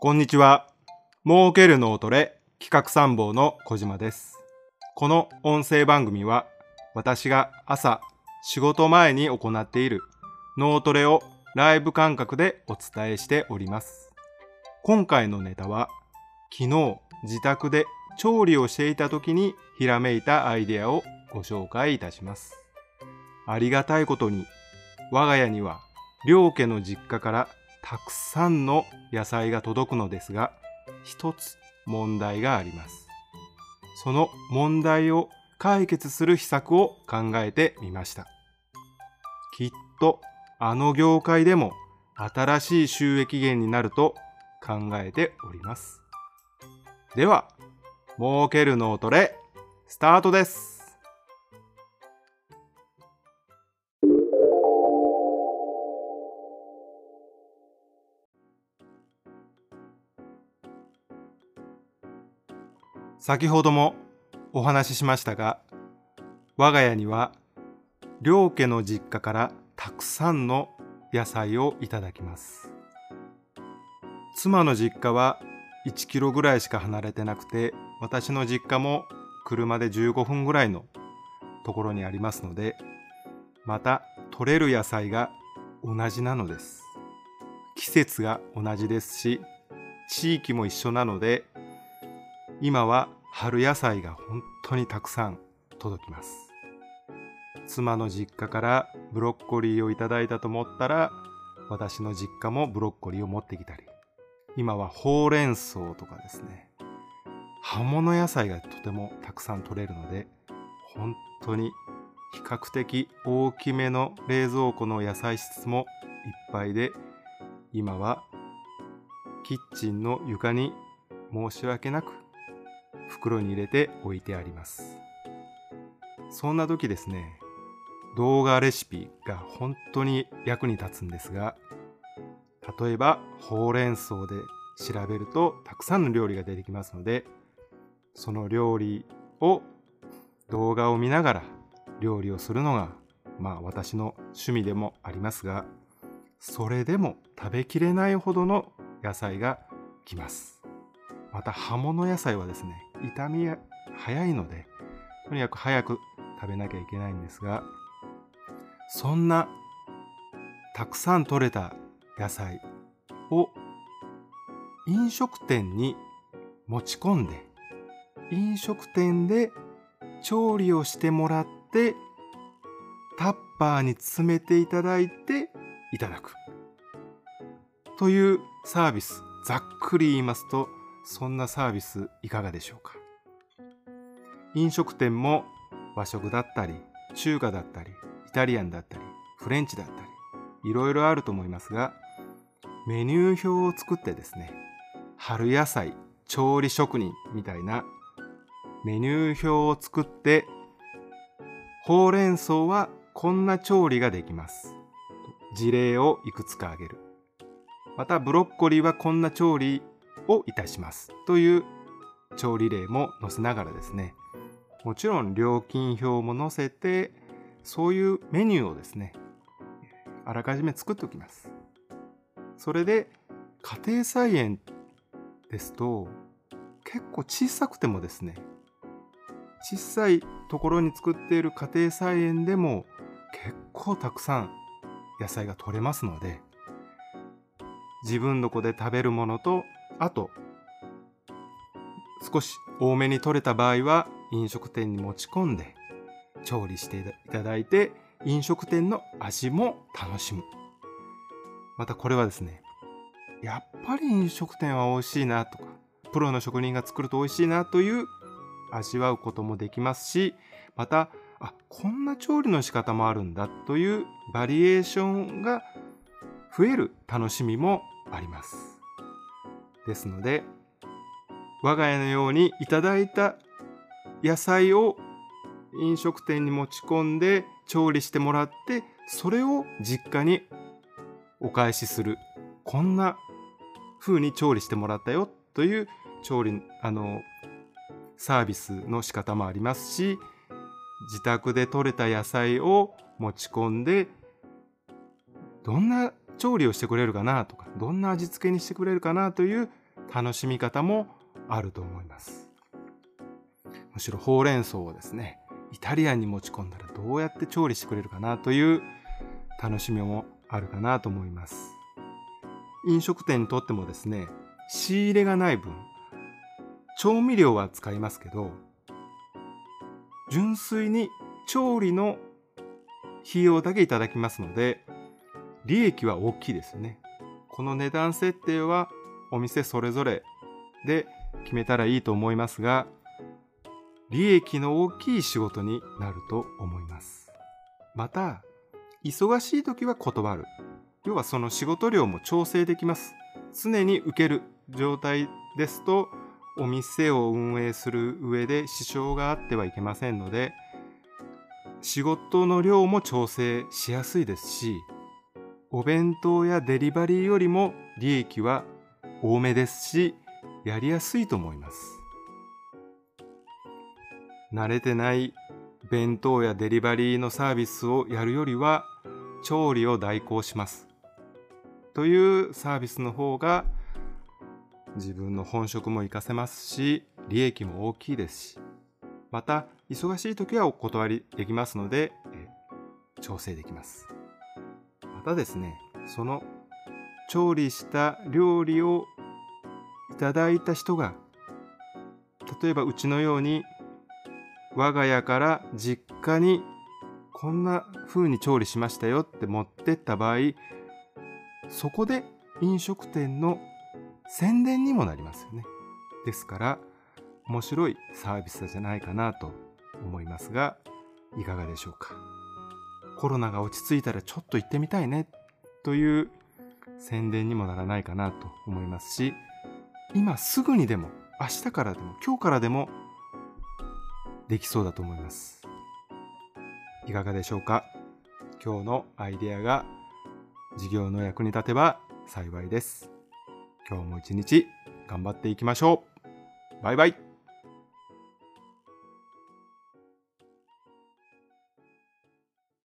こんにちは。儲ける脳トレ企画参謀の小島です。この音声番組は私が朝仕事前に行っている脳トレをライブ感覚でお伝えしております。今回のネタは昨日自宅で調理をしていた時にひらめいたアイデアをご紹介いたします。ありがたいことに我が家には両家の実家からたくさんの野菜が届くのですが、一つ問題があります。その問題を解決する秘策を考えてみました。きっとあの業界でも新しい収益源になると考えております。では、儲ける脳トレ、スタートです。先ほどもお話ししましたが、我が家には両家の実家からたくさんの野菜をいただきます。妻の実家は1キロぐらいしか離れてなくて、私の実家も車で15分ぐらいのところにありますので、また取れる野菜が同じなのです。季節が同じですし、地域も一緒なので、今は春野菜が本当にたくさん届きます。妻の実家からブロッコリーをいただいたと思ったら私の実家もブロッコリーを持ってきたり。今はほうれん草とかですね。葉物野菜がとてもたくさん取れるので本当に比較的大きめの冷蔵庫の野菜室もいっぱいで今はキッチンの床に申し訳なく袋に入れて置いてあります。そんな時ですね動画レシピが本当に役に立つんですが例えばほうれん草で調べるとたくさんの料理が出てきますのでその料理を動画を見ながら料理をするのがまあ私の趣味でもありますがそれでも食べきれないほどの野菜が来ます。また葉物野菜はですね傷み早いのでとにかく早く食べなきゃいけないんですがそんなたくさん取れた野菜を飲食店に持ち込んで飲食店で調理をしてもらってタッパーに詰めていただいていただく。というサービスざっくり言いますとそんなサービスいかがでしょうか？飲食店も和食だったり中華だったりイタリアンだったりフレンチだったりいろいろあると思いますがメニュー表を作ってですね春野菜調理職人みたいなメニュー表を作ってほうれん草はこんな調理ができます。事例をいくつか挙げる。またブロッコリーはこんな調理をいたします。という調理例も載せながらですねもちろん料金表も載せてそういうメニューをですねあらかじめ作っておきます。それで家庭菜園ですと結構小さくてもですね小さいところに作っている家庭菜園でも結構たくさん野菜が取れますので自分の子で食べるものとあと少し多めに取れた場合は飲食店に持ち込んで調理していただいて飲食店の味も楽しむ。またこれはですねやっぱり飲食店は美味しいなとかプロの職人が作ると美味しいなという味わうこともできますしまたあこんな調理の仕方もあるんだというバリエーションが増える楽しみもあります。ですので我が家のようにいただいた野菜を飲食店に持ち込んで調理してもらってそれを実家にお返しするこんな風に調理してもらったよという調理あのサービスの仕方もありますし自宅で採れた野菜を持ち込んでどんな調理をしてくれるかなとかどんな味付けにしてくれるかなという楽しみ方もあると思います。むしろほうれん草をですねイタリアンに持ち込んだらどうやって調理してくれるかなという楽しみもあるかなと思います。飲食店にとってもですね仕入れがない分調味料は使いますけど純粋に調理の費用だけいただきますので利益は大きいですね。この値段設定はお店それぞれで決めたらいいと思いますが利益の大きい仕事になると思います。また忙しい時は断る。要はその仕事量も調整できます。常に受ける状態ですとお店を運営する上で支障があってはいけませんので仕事の量も調整しやすいですしお弁当やデリバリーよりも利益は多めですしやりやすいと思います。慣れてない弁当やデリバリーのサービスをやるよりは調理を代行します。というサービスの方が自分の本職も活かせますし利益も大きいですしまた忙しい時はお断りできますので調整できます。たですねその調理した料理をいただいた人が例えばうちのように我が家から実家にこんな風に調理しましたよって持ってった場合そこで飲食店の宣伝にもなりますよね。ですから面白いサービスじゃないかなと思いますがいかがでしょうか。コロナが落ち着いたらちょっと行ってみたいねという宣伝にもならないかなと思いますし今すぐにでも明日からでも今日からでもできそうだと思います。いかがでしょうか？今日のアイデアが事業の役に立てば幸いです。今日も一日頑張っていきましょう。バイバイ。